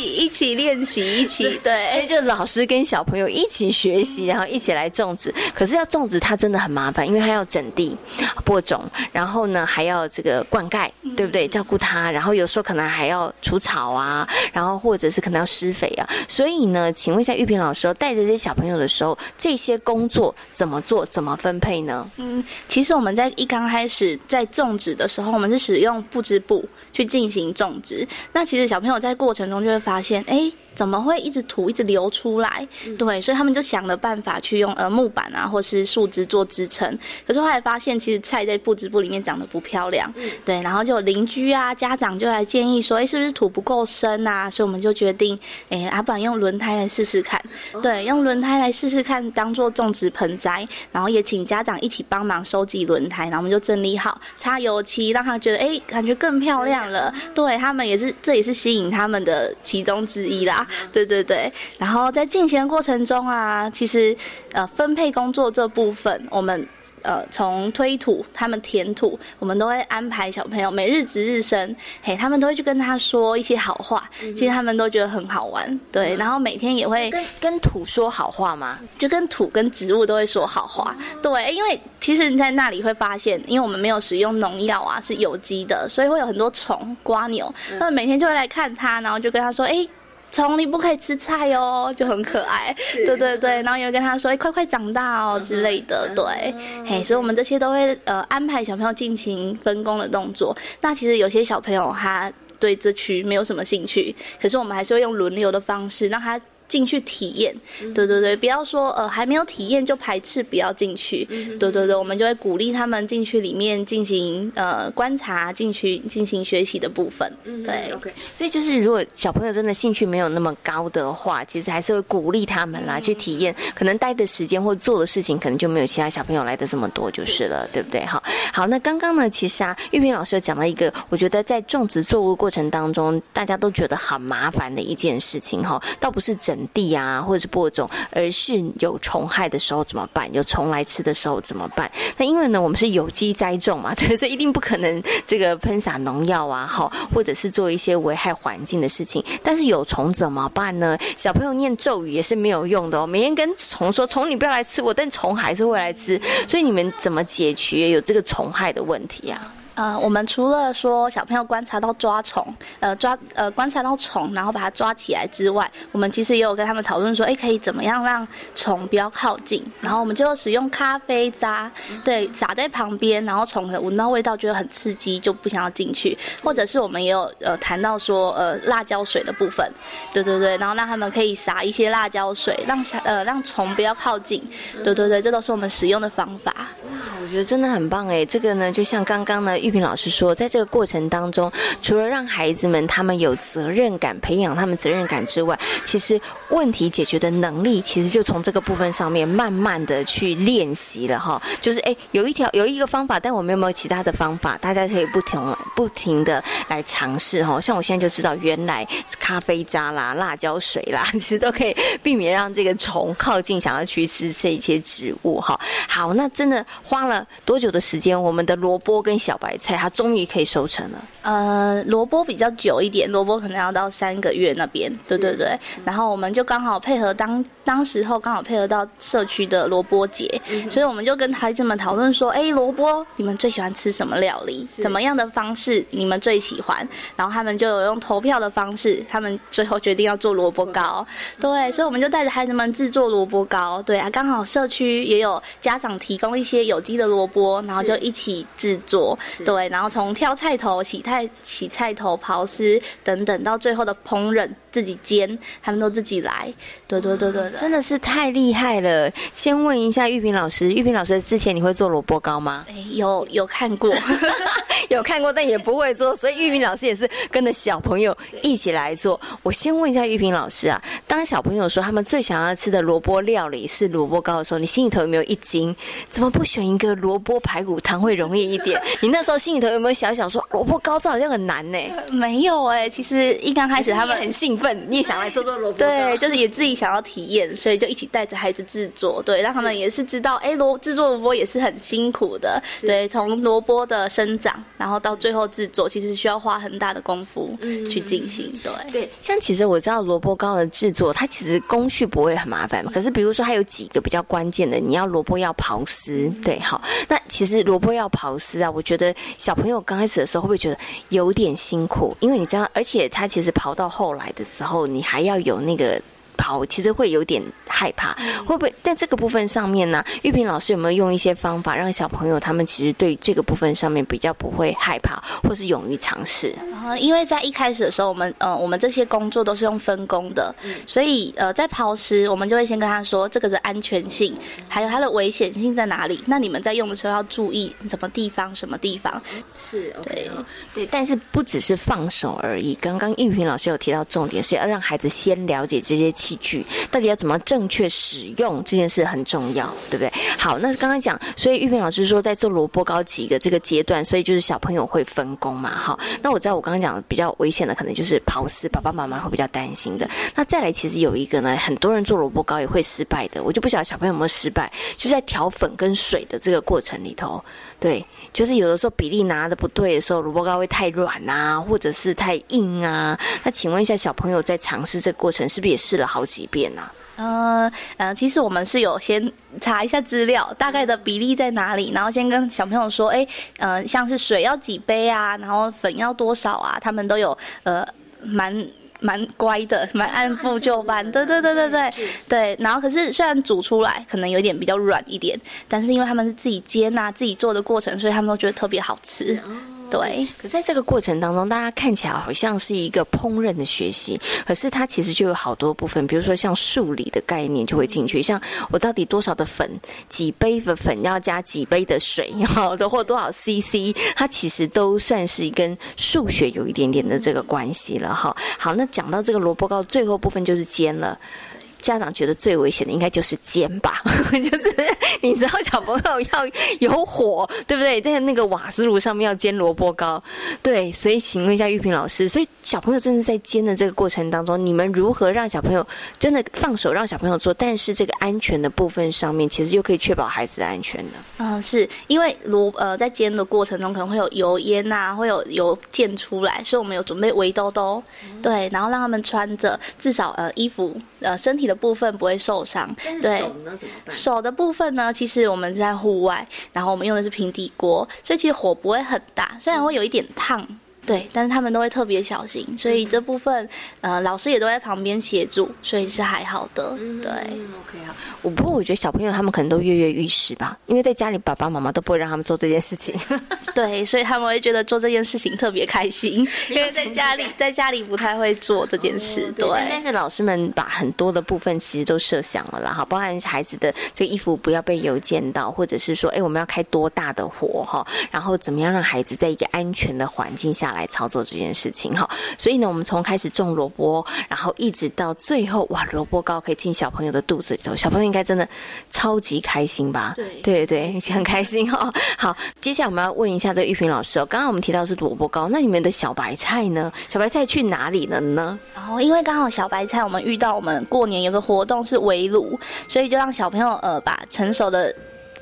一起练习，一起对，所以就老师跟小朋友一起学习，然后一起来种植。可是要种植它真的很麻烦，因为它要整地、播种，然后呢还要这个灌溉，对不对？照顾它，然后有时候可能还要除草啊，然后或者是可能要施肥啊。所以呢，请问一下玉萍老师，带着这些小朋友的时候，这些工作怎么？做怎么分配呢？嗯，其实我们在一刚开始在种植的时候，我们是使用布织布去进行种植。那其实小朋友在过程中就会发现，哎。怎么会一直土一直流出来？对，所以他们就想了办法去用呃木板啊，或是树枝做支撑。可是后来发现，其实菜在布织布里面长得不漂亮。对，然后就有邻居啊、家长就来建议说：“哎，是不是土不够深啊？”所以我们就决定，哎，阿板用轮胎来试试看。对，用轮胎来试试看，当做种植盆栽。然后也请家长一起帮忙收集轮胎，然后我们就整理好，擦油漆，让他觉得哎，感觉更漂亮了。对他们也是，这也是吸引他们的其中之一啦。对对对，然后在进行的过程中啊，其实呃分配工作这部分，我们呃从推土，他们填土，我们都会安排小朋友每日值日生，嘿，他们都会去跟他说一些好话，其实他们都觉得很好玩，对，然后每天也会跟跟土说好话吗？就跟土跟植物都会说好话，对，因为其实你在那里会发现，因为我们没有使用农药啊，是有机的，所以会有很多虫、瓜牛，他们每天就会来看他，然后就跟他说，哎。虫你不可以吃菜哦，就很可爱。对对对，然后也跟他说：“哎，快快长大哦之类的。”对，嘿，所以我们这些都会呃安排小朋友进行分工的动作。那其实有些小朋友他对这区没有什么兴趣，可是我们还是会用轮流的方式让他。进去体验，对对对，不要说呃还没有体验就排斥不要进去，对对对，我们就会鼓励他们进去里面进行呃观察，进去进行学习的部分，对，OK。所以就是如果小朋友真的兴趣没有那么高的话，其实还是会鼓励他们啦去体验，可能待的时间或做的事情可能就没有其他小朋友来的这么多就是了，对不对？好，好，那刚刚呢，其实啊，玉萍老师讲到一个，我觉得在种植作物过程当中，大家都觉得很麻烦的一件事情哈，倒不是整。地啊，或者是播种，而是有虫害的时候怎么办？有虫来吃的时候怎么办？那因为呢，我们是有机栽种嘛，对，所以一定不可能这个喷洒农药啊，好，或者是做一些危害环境的事情。但是有虫怎么办呢？小朋友念咒语也是没有用的哦，每天跟虫说虫你不要来吃我，但虫还是会来吃。所以你们怎么解决有这个虫害的问题啊？呃，我们除了说小朋友观察到抓虫，呃抓呃观察到虫，然后把它抓起来之外，我们其实也有跟他们讨论说，哎，可以怎么样让虫不要靠近？然后我们就使用咖啡渣，对，撒在旁边，然后虫闻到味道觉得很刺激，就不想要进去。或者是我们也有呃谈到说，呃辣椒水的部分，对对对，然后让他们可以撒一些辣椒水，让小呃让虫不要靠近。对对对，这都是我们使用的方法。哇，我觉得真的很棒哎，这个呢就像刚刚呢。玉萍老师说，在这个过程当中，除了让孩子们他们有责任感，培养他们责任感之外，其实问题解决的能力，其实就从这个部分上面慢慢的去练习了哈。就是哎，有一条有一个方法，但我们有没有其他的方法？大家可以不停不停的来尝试哈。像我现在就知道，原来咖啡渣啦、辣椒水啦，其实都可以避免让这个虫靠近，想要去吃这一些植物哈。好，那真的花了多久的时间？我们的萝卜跟小白菜，它终于可以收成了。呃，萝卜比较久一点，萝卜可能要到三个月那边。对对对。然后我们就刚好配合当当时候刚好配合到社区的萝卜节，所以我们就跟孩子们讨论说：，哎，萝卜你们最喜欢吃什么料理？怎么样的方式你们最喜欢？然后他们就有用投票的方式，他们最后决定要做萝卜糕。对，所以我们就带着孩子们制作萝卜糕。对啊，刚好社区也有家长提供一些有机的萝卜，然后就一起制作。对，然后从挑菜头、洗菜、洗菜头、刨丝等等，到最后的烹饪。自己煎，他们都自己来，对对对对，真的是太厉害了。先问一下玉萍老师，玉萍老师之前你会做萝卜糕吗？有有看过，有看过，但也不会做，所以玉萍老师也是跟着小朋友一起来做。我先问一下玉萍老师啊，当小朋友说他们最想要吃的萝卜料理是萝卜糕的时候，你心里头有没有一惊？怎么不选一个萝卜排骨汤会容易一点？你那时候心里头有没有想想说萝卜糕这好像很难呢？没有哎，其实一刚开始他们很兴奋。你也想来做做萝卜？对，就是也自己想要体验，所以就一起带着孩子制作，对，让他们也是知道，哎，萝制作萝卜也是很辛苦的，对，从萝卜的生长，然后到最后制作，其实需要花很大的功夫去进行，对。对，像其实我知道萝卜糕的制作，它其实工序不会很麻烦嘛，可是比如说它有几个比较关键的，你要萝卜要刨丝，对，好，那其实萝卜要刨丝啊，我觉得小朋友刚开始的时候会不会觉得有点辛苦？因为你知道，而且它其实刨到后来的时候。你还要有那个。跑其实会有点害怕，会不会？在这个部分上面呢，玉萍老师有没有用一些方法，让小朋友他们其实对这个部分上面比较不会害怕，或是勇于尝试？啊，因为在一开始的时候，我们呃，我们这些工作都是用分工的，所以呃，在刨时，我们就会先跟他说这个的安全性，还有它的危险性在哪里。那你们在用的时候要注意什么地方？什么地方？是，对，对。但是不只是放手而已。刚刚玉萍老师有提到重点，是要让孩子先了解这些。器具到底要怎么正确使用这件事很重要，对不对？好，那刚刚讲，所以玉萍老师说在做萝卜糕几个这个阶段，所以就是小朋友会分工嘛。好，那我知道我刚刚讲的比较危险的，可能就是刨丝，爸爸妈妈会比较担心的。那再来，其实有一个呢，很多人做萝卜糕也会失败的，我就不晓得小朋友有没有失败，就在调粉跟水的这个过程里头，对，就是有的时候比例拿的不对的时候，萝卜糕会太软啊，或者是太硬啊。那请问一下，小朋友在尝试这个过程，是不是也试了好？好几遍呢？呃呃，其实我们是有先查一下资料，大概的比例在哪里，然后先跟小朋友说，哎，呃，像是水要几杯啊，然后粉要多少啊，他们都有呃蛮蛮乖的，蛮按部就班。对对对对对对。然后可是虽然煮出来可能有点比较软一点，但是因为他们是自己煎啊，自己做的过程，所以他们都觉得特别好吃。对，可在这个过程当中，大家看起来好像是一个烹饪的学习，可是它其实就有好多部分，比如说像数理的概念就会进去，像我到底多少的粉，几杯的粉要加几杯的水，好的或多少 CC，它其实都算是跟数学有一点点的这个关系了哈。好，那讲到这个萝卜糕最后部分就是煎了。家长觉得最危险的应该就是煎吧，就是你知道小朋友要有火，对不对？在那个瓦斯炉上面要煎萝卜糕，对，所以请问一下玉萍老师，所以小朋友真的在煎的这个过程当中，你们如何让小朋友真的放手让小朋友做，但是这个安全的部分上面，其实又可以确保孩子的安全的？嗯，是因为萝呃在煎的过程中可能会有油烟呐，会有油溅出来，所以我们有准备围兜兜，对，然后让他们穿着至少呃衣服呃身体。的部分不会受伤，对。手的部分呢？其实我们在户外，然后我们用的是平底锅，所以其实火不会很大，虽然会有一点烫。对，但是他们都会特别小心，所以这部分呃老师也都在旁边协助，所以是还好的。对，OK 啊。我不过我觉得小朋友他们可能都跃跃欲试吧，因为在家里爸爸妈妈都不会让他们做这件事情。对，所以他们会觉得做这件事情特别开心，因为在家里在家里不太会做这件事。对，但是老师们把很多的部分其实都设想了啦，哈，包含孩子的这个衣服不要被油溅到，或者是说，哎，我们要开多大的火哈，然后怎么样让孩子在一个安全的环境下来操作这件事情哈。所以呢，我们从开始种萝卜，然后一直到最后，哇，萝卜糕可以进小朋友的肚子里头，小朋友应该真的超级开心吧？对对对，很开心哈。好，接下来我们要问一下这个玉萍老师哦，刚刚我们提到是萝卜糕，那你们的小白菜呢？小白菜去哪里了呢？然后因为刚好小白菜，我们遇到我们过年有个活动是围炉，所以就让小朋友呃把成熟的。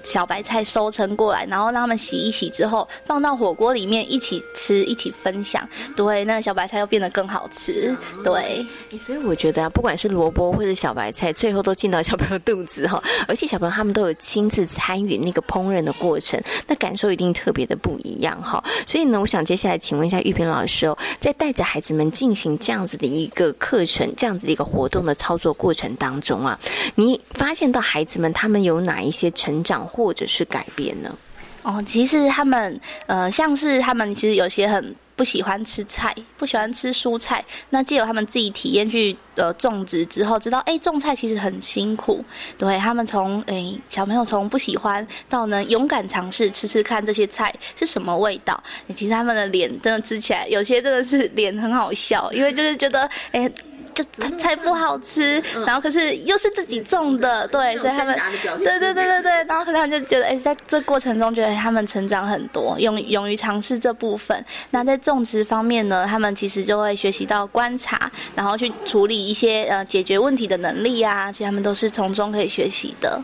小白菜收成过来，然后让他们洗一洗之后，放到火锅里面一起吃，一起分享。对，那个小白菜又变得更好吃。对，所以我觉得啊，不管是萝卜或者小白菜，最后都进到小朋友肚子哈。而且小朋友他们都有亲自参与那个烹饪的过程，那感受一定特别的不一样哈。所以呢，我想接下来请问一下玉萍老师哦，在带着孩子们进行这样子的一个课程、这样子的一个活动的操作过程当中啊，你发现到孩子们他们有哪一些成长？或者是改变呢？哦，其实他们呃，像是他们其实有些很不喜欢吃菜，不喜欢吃蔬菜。那既有他们自己体验去呃种植之后，知道哎种菜其实很辛苦。对他们从哎小朋友从不喜欢到能勇敢尝试吃吃看这些菜是什么味道。其实他们的脸真的吃起来，有些真的是脸很好笑，因为就是觉得哎。就菜不好吃，然后可是又是自己种的，对，所以他们对对对对对，然后可是他们就觉得，哎，在这过程中觉得他们成长很多，勇勇于尝试这部分。那在种植方面呢，他们其实就会学习到观察，然后去处理一些呃解决问题的能力啊，其实他们都是从中可以学习的。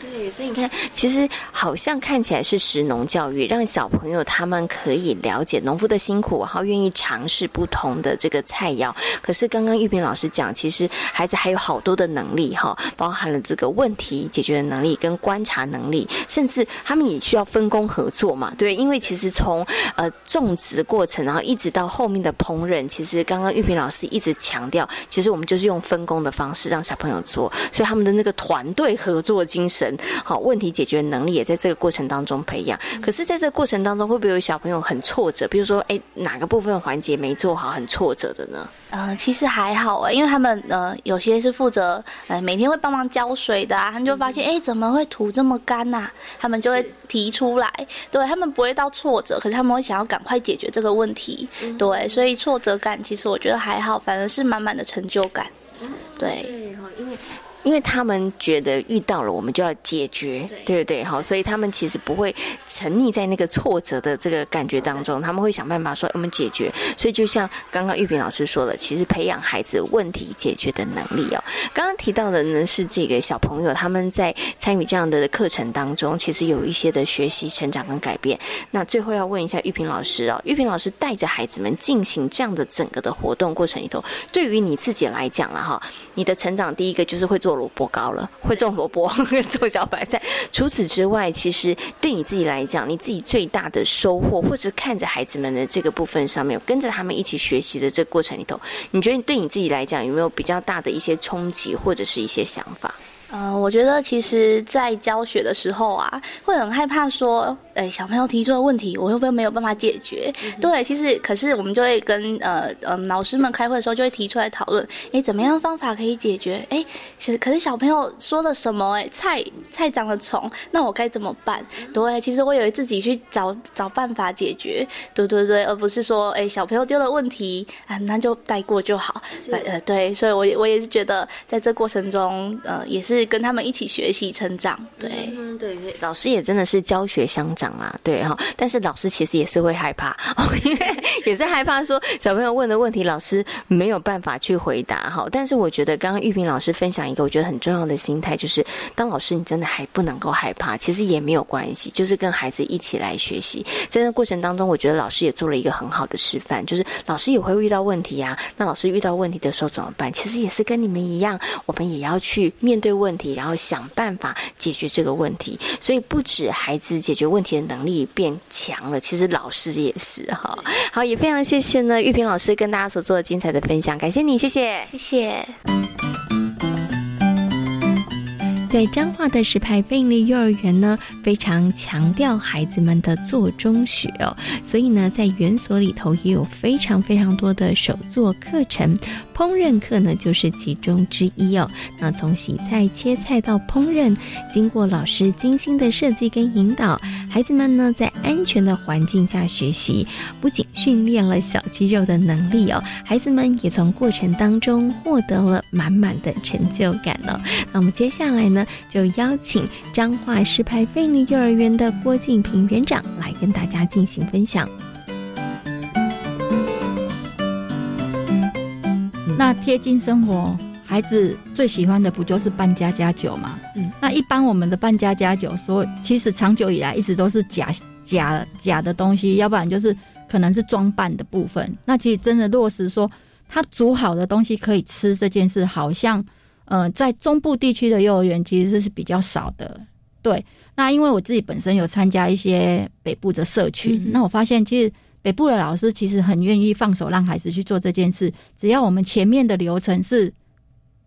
对，所以你看，其实好像看起来是食农教育，让小朋友他们可以了解农夫的辛苦，然后愿意尝试不同的这个菜肴。可是刚刚玉萍老师讲，其实孩子还有好多的能力哈，包含了这个问题解决的能力跟观察能力，甚至他们也需要分工合作嘛。对，因为其实从呃种植过程，然后一直到后面的烹饪，其实刚刚玉萍老师一直强调，其实我们就是用分工的方式让小朋友做，所以他们的那个团队合作精神。好，问题解决能力也在这个过程当中培养。可是，在这个过程当中，会不会有小朋友很挫折？比如说，哎，哪个部分环节没做好，很挫折的呢？呃，其实还好哎，因为他们呃，有些是负责呃每天会帮忙浇水的啊，他们就发现哎，怎么会土这么干呐？他们就会提出来，对他们不会到挫折，可是他们会想要赶快解决这个问题，对，所以挫折感其实我觉得还好，反而是满满的成就感，对，因为。因为他们觉得遇到了，我们就要解决，对不对？好，所以他们其实不会沉溺在那个挫折的这个感觉当中，他们会想办法说我们解决。所以就像刚刚玉萍老师说的，其实培养孩子问题解决的能力哦。刚刚提到的呢是这个小朋友他们在参与这样的课程当中，其实有一些的学习成长跟改变。那最后要问一下玉萍老师哦，玉萍老师带着孩子们进行这样的整个的活动过程里头，对于你自己来讲了哈，你的成长第一个就是会做。萝卜糕了，会种萝卜，种小白菜。除此之外，其实对你自己来讲，你自己最大的收获，或者看着孩子们的这个部分上面，跟着他们一起学习的这个过程里头，你觉得对你自己来讲，有没有比较大的一些冲击，或者是一些想法？嗯，我觉得其实，在教学的时候啊，会很害怕说，哎，小朋友提出的问题，我会不会没有办法解决？对，其实可是我们就会跟呃呃老师们开会的时候，就会提出来讨论，哎，怎么样方法可以解决？哎，其实可是小朋友说了什么？哎，菜菜长了虫，那我该怎么办？对，其实我以自己去找找办法解决，对对对，而不是说，哎，小朋友丢了问题啊，那就带过就好。呃，对，所以我也我也是觉得，在这过程中，呃，也是。是跟他们一起学习成长，对，对对，老师也真的是教学相长啊，对哈。但是老师其实也是会害怕，因为也是害怕说小朋友问的问题，老师没有办法去回答哈。但是我觉得刚刚玉萍老师分享一个我觉得很重要的心态，就是当老师你真的还不能够害怕，其实也没有关系，就是跟孩子一起来学习。在这过程当中，我觉得老师也做了一个很好的示范，就是老师也会遇到问题啊。那老师遇到问题的时候怎么办？其实也是跟你们一样，我们也要去面对问。问题，然后想办法解决这个问题。所以不止孩子解决问题的能力变强了，其实老师也是哈。好，也非常谢谢呢玉萍老师跟大家所做的精彩的分享，感谢你，谢谢，谢谢。在彰化的石牌飞利幼儿园呢，非常强调孩子们的做中学哦，所以呢，在园所里头也有非常非常多的手作课程，烹饪课呢就是其中之一哦。那从洗菜、切菜到烹饪，经过老师精心的设计跟引导，孩子们呢在安全的环境下学习，不仅训练了小肌肉的能力哦，孩子们也从过程当中获得了满满的成就感哦。那我们接下来呢？就邀请彰化市派费力幼儿园的郭敬平园长来跟大家进行分享。那贴近生活，孩子最喜欢的不就是扮家家酒吗？嗯，那一般我们的扮家家酒，说其实长久以来一直都是假假假的东西，要不然就是可能是装扮的部分。那其实真的落实说，他煮好的东西可以吃这件事，好像。呃，在中部地区的幼儿园其实是比较少的，对。那因为我自己本身有参加一些北部的社区，那我发现其实北部的老师其实很愿意放手让孩子去做这件事，只要我们前面的流程是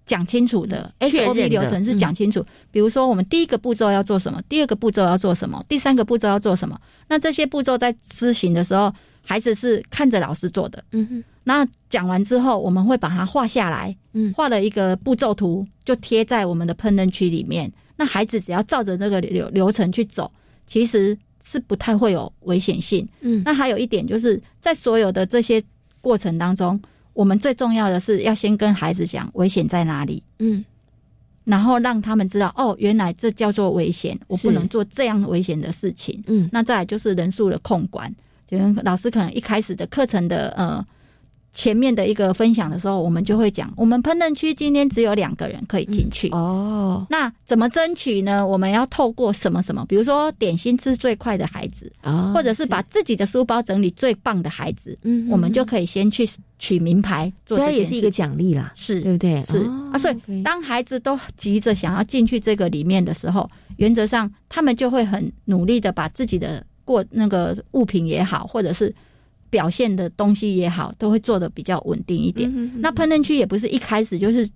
讲清楚的，SOP 流程是讲清楚。比如说，我们第一个步骤要做什么，第二个步骤要做什么，第三个步骤要做什么，那这些步骤在施行的时候。孩子是看着老师做的，嗯哼。那讲完之后，我们会把它画下来，嗯，画了一个步骤图，就贴在我们的烹饪区里面。那孩子只要照着这个流流程去走，其实是不太会有危险性，嗯。那还有一点就是在所有的这些过程当中，我们最重要的是要先跟孩子讲危险在哪里，嗯，然后让他们知道哦，原来这叫做危险，我不能做这样危险的事情，嗯。那再来就是人数的控管。就老师可能一开始的课程的呃前面的一个分享的时候，我们就会讲，我们烹饪区今天只有两个人可以进去哦。那怎么争取呢？我们要透过什么什么？比如说点心吃最快的孩子，或者是把自己的书包整理最棒的孩子，嗯，我们就可以先去取名牌，这也是一个奖励啦，是对不对？是啊，所以当孩子都急着想要进去这个里面的时候，原则上他们就会很努力的把自己的。过那个物品也好，或者是表现的东西也好，都会做的比较稳定一点。那烹饪区也不是一开始就是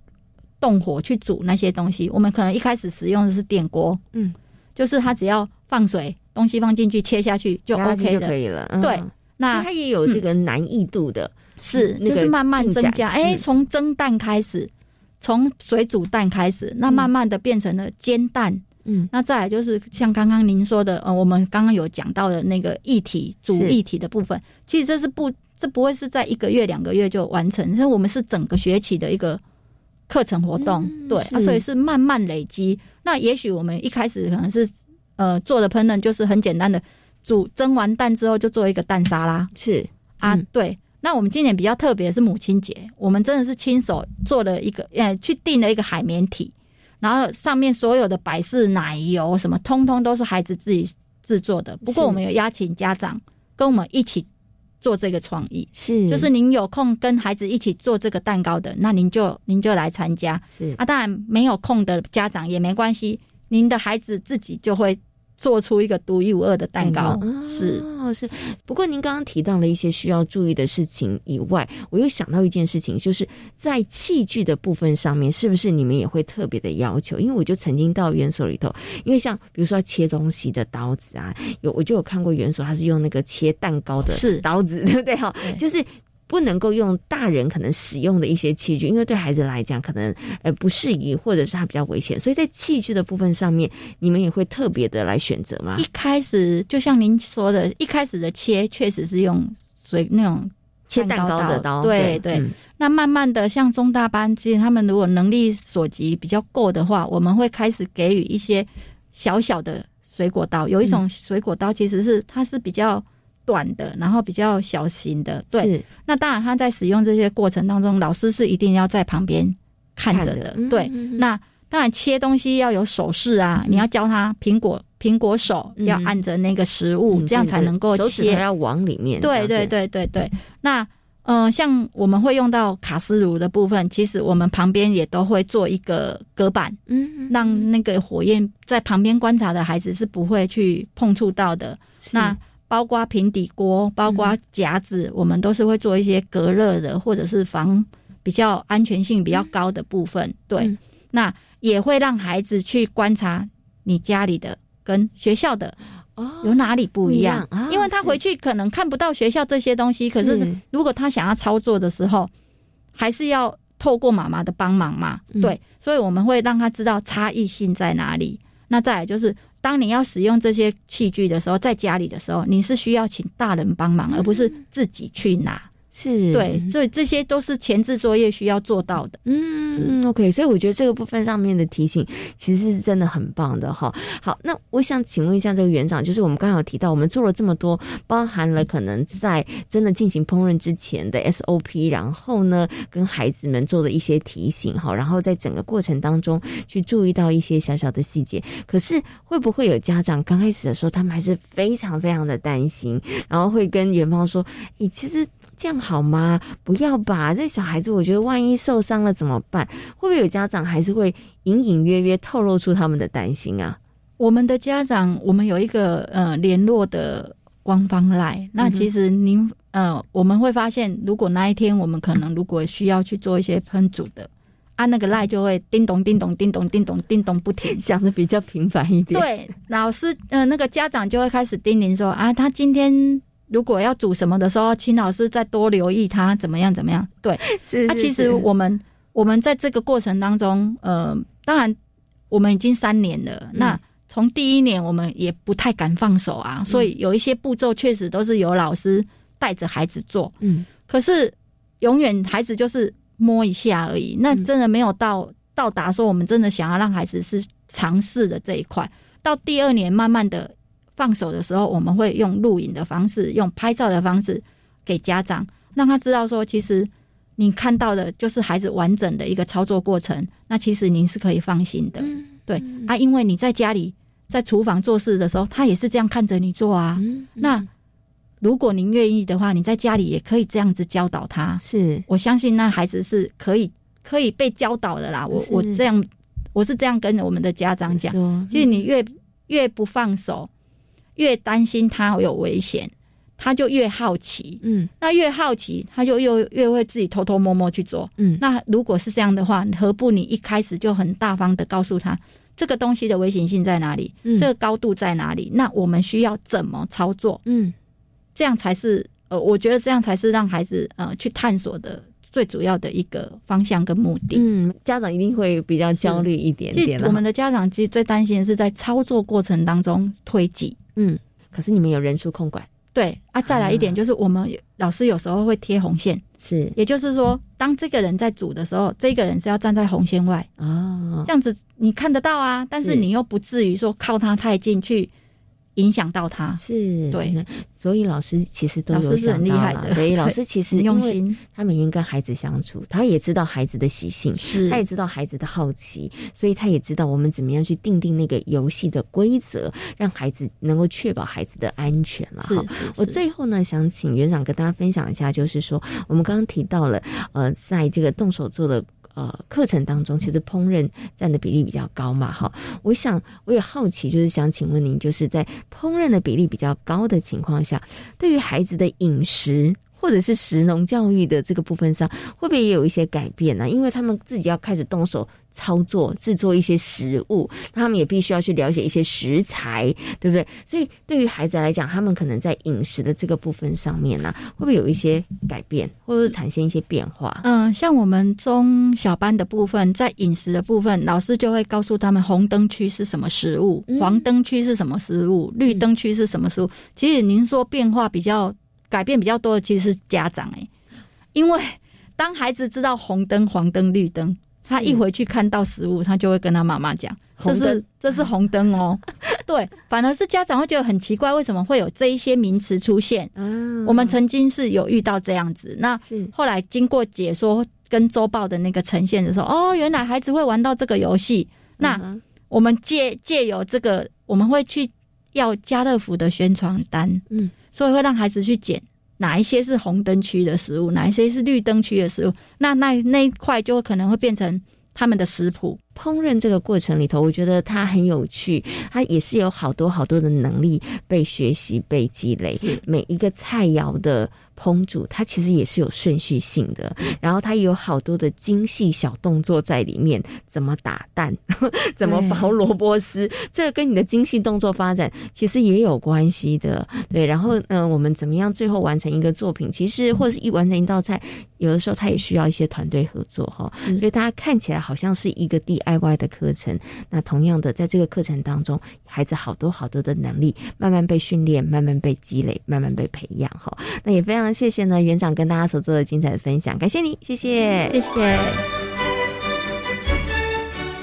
动火去煮那些东西，我们可能一开始使用的是电锅，嗯，就是它只要放水，东西放进去切下去就 OK 的，可以了。对，那它也有这个难易度的，是就是慢慢增加。哎，从蒸蛋开始，从水煮蛋开始，那慢慢的变成了煎蛋。嗯，那再来就是像刚刚您说的，呃，我们刚刚有讲到的那个议题主议题的部分，其实这是不，这不会是在一个月两个月就完成，所以我们是整个学期的一个课程活动，对啊，所以是慢慢累积。那也许我们一开始可能是呃做的烹饪就是很简单的，煮蒸完蛋之后就做一个蛋沙拉，是啊，对。那我们今年比较特别是母亲节，我们真的是亲手做了一个，呃，去订了一个海绵体。然后上面所有的百事奶油什么，通通都是孩子自己制作的。不过我们有邀请家长跟我们一起做这个创意，是就是您有空跟孩子一起做这个蛋糕的，那您就您就来参加。是啊，当然没有空的家长也没关系，您的孩子自己就会。做出一个独一无二的蛋糕是哦是，不过您刚刚提到了一些需要注意的事情以外，我又想到一件事情，就是在器具的部分上面，是不是你们也会特别的要求？因为我就曾经到园所里头，因为像比如说切东西的刀子啊，有我就有看过园所，他是用那个切蛋糕的刀子，对不对？哈，就是。不能够用大人可能使用的一些器具，因为对孩子来讲可能呃不适宜，或者是它比较危险，所以在器具的部分上面，你们也会特别的来选择吗？一开始就像您说的，一开始的切确实是用水那种切蛋糕的刀，对对。那慢慢的，像中大班，其实他们如果能力所及比较够的话，我们会开始给予一些小小的水果刀。有一种水果刀，其实是它是比较。短的，然后比较小型的，对。那当然，他在使用这些过程当中，老师是一定要在旁边看着的，对。那当然，切东西要有手势啊，你要教他苹果苹果手，要按着那个食物，这样才能够切，要往里面。对对对对对。那嗯，像我们会用到卡斯炉的部分，其实我们旁边也都会做一个隔板，嗯，让那个火焰在旁边观察的孩子是不会去碰触到的。那包括平底锅，包括夹子，我们都是会做一些隔热的，或者是防比较安全性比较高的部分。对，那也会让孩子去观察你家里的跟学校的。哦，有哪里不一样？因为他回去可能看不到学校这些东西，可是如果他想要操作的时候，还是要透过妈妈的帮忙嘛。对，所以我们会让他知道差异性在哪里。那再来就是，当你要使用这些器具的时候，在家里的时候，你是需要请大人帮忙，而不是自己去拿。是对，所以这些都是前置作业需要做到的。嗯，OK，所以我觉得这个部分上面的提醒其实是真的很棒的哈。好，那我想请问一下这个园长，就是我们刚刚有提到，我们做了这么多，包含了可能在真的进行烹饪之前的 SOP，然后呢跟孩子们做的一些提醒哈，然后在整个过程当中去注意到一些小小的细节。可是会不会有家长刚开始的时候，他们还是非常非常的担心，然后会跟园方说：“诶，其实。”这样好吗？不要吧，这小孩子，我觉得万一受伤了怎么办？会不会有家长还是会隐隐约约透露出他们的担心啊？我们的家长，我们有一个呃联络的官方赖，那其实您呃，我们会发现，如果那一天我们可能如果需要去做一些烹煮的，按那个赖就会叮咚叮咚叮咚叮咚叮咚不停，响的比较频繁一点。对，老师呃那个家长就会开始叮咛说啊，他今天。如果要煮什么的时候，请老师再多留意他怎么样怎么样。对，是。那其实我们我们在这个过程当中，呃，当然我们已经三年了。那从第一年我们也不太敢放手啊，所以有一些步骤确实都是由老师带着孩子做。嗯。可是永远孩子就是摸一下而已，那真的没有到到达说我们真的想要让孩子是尝试的这一块。到第二年，慢慢的。放手的时候，我们会用录影的方式，用拍照的方式给家长，让他知道说，其实你看到的就是孩子完整的一个操作过程。那其实您是可以放心的，对啊，因为你在家里在厨房做事的时候，他也是这样看着你做啊。那如果您愿意的话，你在家里也可以这样子教导他。是我相信那孩子是可以可以被教导的啦。我我这样我是这样跟我们的家长讲，就是你越越不放手。越担心他有危险，他就越好奇。嗯，那越好奇，他就又越会自己偷偷摸摸去做。嗯，那如果是这样的话，何不你一开始就很大方的告诉他这个东西的危险性在哪里？嗯，这个高度在哪里？那我们需要怎么操作？嗯，这样才是呃，我觉得这样才是让孩子呃去探索的最主要的一个方向跟目的。嗯，家长一定会比较焦虑一点点。我们的家长其实最担心的是在操作过程当中推挤。嗯，可是你们有人数控管，对啊。再来一点就是，我们老师有时候会贴红线，是，也就是说，当这个人在煮的时候，这个人是要站在红线外啊，这样子你看得到啊，但是你又不至于说靠他太近去。影响到他是对，所以老师其实都有想到了。对，老师其实 用心，他每天跟孩子相处，他也知道孩子的习性，是，他也知道孩子的好奇，所以他也知道我们怎么样去定定那个游戏的规则，让孩子能够确保孩子的安全了。好，我最后呢，想请园长跟大家分享一下，就是说我们刚刚提到了，呃，在这个动手做的。呃，课程当中其实烹饪占的比例比较高嘛，哈，我想我也好奇，就是想请问您，就是在烹饪的比例比较高的情况下，对于孩子的饮食。或者是食农教育的这个部分上，会不会也有一些改变呢？因为他们自己要开始动手操作制作一些食物，他们也必须要去了解一些食材，对不对？所以对于孩子来讲，他们可能在饮食的这个部分上面呢，会不会有一些改变，或者是产生一些变化？嗯，像我们中小班的部分，在饮食的部分，老师就会告诉他们红灯区是什么食物，黄灯区是什么食物，绿灯区是什么食物。其实您说变化比较。改变比较多的其实是家长哎，因为当孩子知道红灯、黄灯、绿灯，他一回去看到食物，他就会跟他妈妈讲：“这是这是红灯哦。”对，反而是家长会觉得很奇怪，为什么会有这一些名词出现？嗯我们曾经是有遇到这样子，那是后来经过解说跟周报的那个呈现的时候，哦，原来孩子会玩到这个游戏。那我们借借由这个，我们会去要家乐福的宣传单，嗯。所以会让孩子去捡哪一些是红灯区的食物，哪一些是绿灯区的食物，那那那一块就可能会变成他们的食谱。烹饪这个过程里头，我觉得它很有趣，它也是有好多好多的能力被学习、被积累。每一个菜肴的烹煮，它其实也是有顺序性的，然后它有好多的精细小动作在里面，怎么打蛋，怎么包萝卜丝，这个跟你的精细动作发展其实也有关系的。对，然后呢，我们怎么样最后完成一个作品？其实或者是一完成一道菜，有的时候它也需要一些团队合作哈。所以大家看起来好像是一个第。爱外的课程，那同样的，在这个课程当中，孩子好多好多的能力慢慢被训练，慢慢被积累，慢慢被培养哈。那也非常谢谢呢，园长跟大家所做的精彩的分享，感谢你，谢谢，谢谢。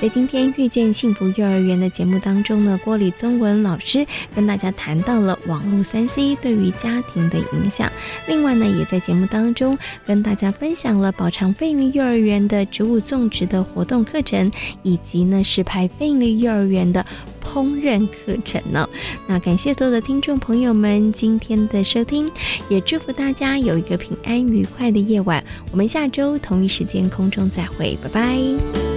在今天遇见幸福幼儿园的节目当中呢，郭李宗文老师跟大家谈到了网络三 C 对于家庭的影响。另外呢，也在节目当中跟大家分享了宝长费力幼儿园的植物种植的活动课程，以及呢是派费力幼儿园的烹饪课程呢。那感谢所有的听众朋友们今天的收听，也祝福大家有一个平安愉快的夜晚。我们下周同一时间空中再会，拜拜。